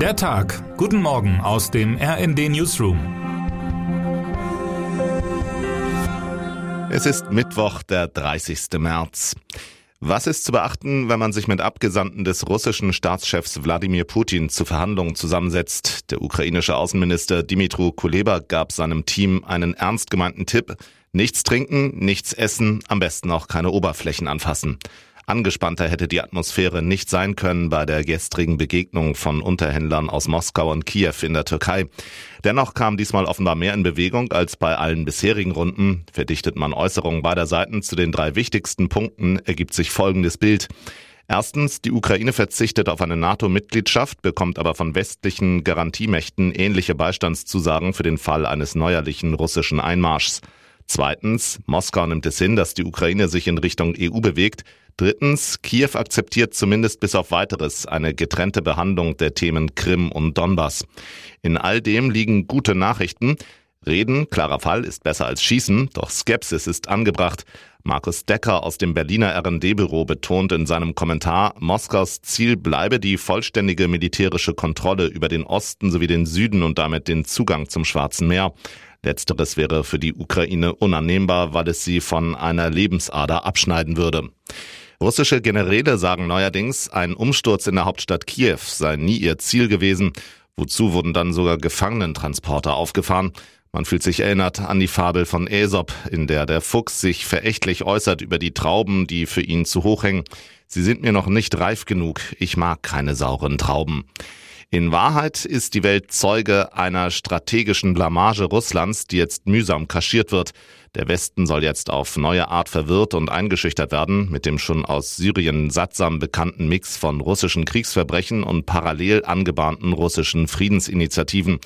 Der Tag. Guten Morgen aus dem RND Newsroom. Es ist Mittwoch, der 30. März. Was ist zu beachten, wenn man sich mit Abgesandten des russischen Staatschefs Wladimir Putin zu Verhandlungen zusammensetzt? Der ukrainische Außenminister Dimitru Kuleba gab seinem Team einen ernst gemeinten Tipp. Nichts trinken, nichts essen, am besten auch keine Oberflächen anfassen. Angespannter hätte die Atmosphäre nicht sein können bei der gestrigen Begegnung von Unterhändlern aus Moskau und Kiew in der Türkei. Dennoch kam diesmal offenbar mehr in Bewegung als bei allen bisherigen Runden. Verdichtet man Äußerungen beider Seiten zu den drei wichtigsten Punkten, ergibt sich folgendes Bild. Erstens, die Ukraine verzichtet auf eine NATO-Mitgliedschaft, bekommt aber von westlichen Garantiemächten ähnliche Beistandszusagen für den Fall eines neuerlichen russischen Einmarschs. Zweitens, Moskau nimmt es hin, dass die Ukraine sich in Richtung EU bewegt. Drittens, Kiew akzeptiert zumindest bis auf weiteres eine getrennte Behandlung der Themen Krim und Donbass. In all dem liegen gute Nachrichten. Reden, klarer Fall, ist besser als Schießen, doch Skepsis ist angebracht. Markus Decker aus dem Berliner RD-Büro betont in seinem Kommentar, Moskaus Ziel bleibe die vollständige militärische Kontrolle über den Osten sowie den Süden und damit den Zugang zum Schwarzen Meer. Letzteres wäre für die Ukraine unannehmbar, weil es sie von einer Lebensader abschneiden würde. Russische Generäle sagen neuerdings, ein Umsturz in der Hauptstadt Kiew sei nie ihr Ziel gewesen. Wozu wurden dann sogar Gefangenentransporter aufgefahren? Man fühlt sich erinnert an die Fabel von Aesop, in der der Fuchs sich verächtlich äußert über die Trauben, die für ihn zu hoch hängen. Sie sind mir noch nicht reif genug. Ich mag keine sauren Trauben. In Wahrheit ist die Welt Zeuge einer strategischen Blamage Russlands, die jetzt mühsam kaschiert wird. Der Westen soll jetzt auf neue Art verwirrt und eingeschüchtert werden mit dem schon aus Syrien sattsam bekannten Mix von russischen Kriegsverbrechen und parallel angebahnten russischen Friedensinitiativen.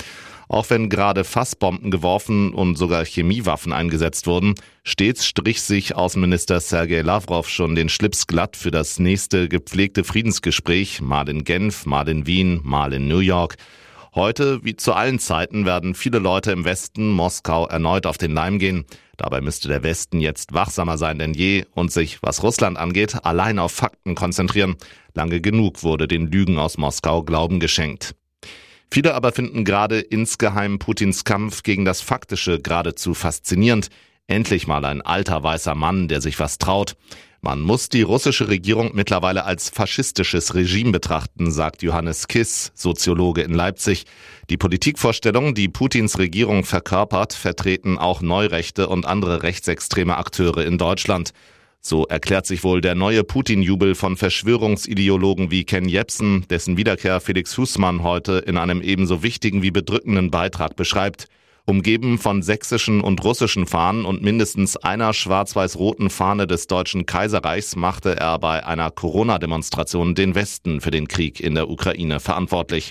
Auch wenn gerade Fassbomben geworfen und sogar Chemiewaffen eingesetzt wurden, stets strich sich Außenminister Sergei Lavrov schon den Schlips glatt für das nächste gepflegte Friedensgespräch, mal in Genf, mal in Wien, mal in New York. Heute, wie zu allen Zeiten, werden viele Leute im Westen Moskau erneut auf den Leim gehen. Dabei müsste der Westen jetzt wachsamer sein denn je und sich, was Russland angeht, allein auf Fakten konzentrieren. Lange genug wurde den Lügen aus Moskau Glauben geschenkt. Viele aber finden gerade insgeheim Putins Kampf gegen das Faktische geradezu faszinierend. Endlich mal ein alter weißer Mann, der sich was traut. Man muss die russische Regierung mittlerweile als faschistisches Regime betrachten, sagt Johannes Kiss, Soziologe in Leipzig. Die Politikvorstellungen, die Putins Regierung verkörpert, vertreten auch Neurechte und andere rechtsextreme Akteure in Deutschland. So erklärt sich wohl der neue Putin-Jubel von Verschwörungsideologen wie Ken Jebsen, dessen Wiederkehr Felix Hußmann heute in einem ebenso wichtigen wie bedrückenden Beitrag beschreibt. Umgeben von sächsischen und russischen Fahnen und mindestens einer schwarz-weiß-roten Fahne des Deutschen Kaiserreichs machte er bei einer Corona-Demonstration den Westen für den Krieg in der Ukraine verantwortlich.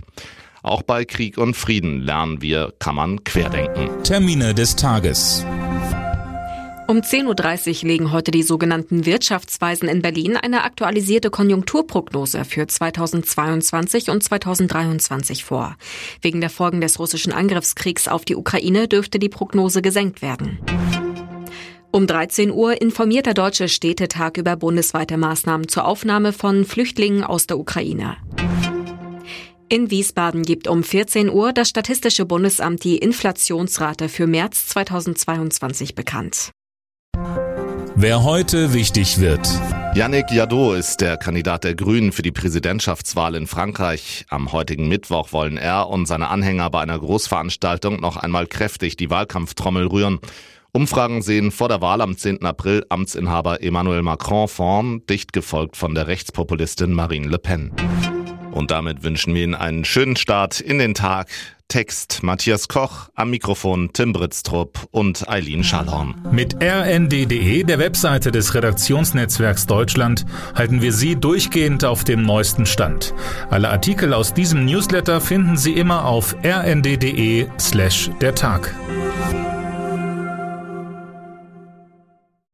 Auch bei Krieg und Frieden lernen wir, kann man querdenken. Termine des Tages. Um 10.30 Uhr legen heute die sogenannten Wirtschaftsweisen in Berlin eine aktualisierte Konjunkturprognose für 2022 und 2023 vor. Wegen der Folgen des russischen Angriffskriegs auf die Ukraine dürfte die Prognose gesenkt werden. Um 13 Uhr informiert der Deutsche Städtetag über bundesweite Maßnahmen zur Aufnahme von Flüchtlingen aus der Ukraine. In Wiesbaden gibt um 14 Uhr das Statistische Bundesamt die Inflationsrate für März 2022 bekannt. Wer heute wichtig wird. Yannick Jadot ist der Kandidat der Grünen für die Präsidentschaftswahl in Frankreich. Am heutigen Mittwoch wollen er und seine Anhänger bei einer Großveranstaltung noch einmal kräftig die Wahlkampftrommel rühren. Umfragen sehen vor der Wahl am 10. April Amtsinhaber Emmanuel Macron vorn, dicht gefolgt von der Rechtspopulistin Marine Le Pen. Und damit wünschen wir Ihnen einen schönen Start in den Tag. Text Matthias Koch, am Mikrofon Tim Britztrup und Eileen Schallhorn. Mit rnd.de, der Webseite des Redaktionsnetzwerks Deutschland, halten wir Sie durchgehend auf dem neuesten Stand. Alle Artikel aus diesem Newsletter finden Sie immer auf rnd.de slash der Tag.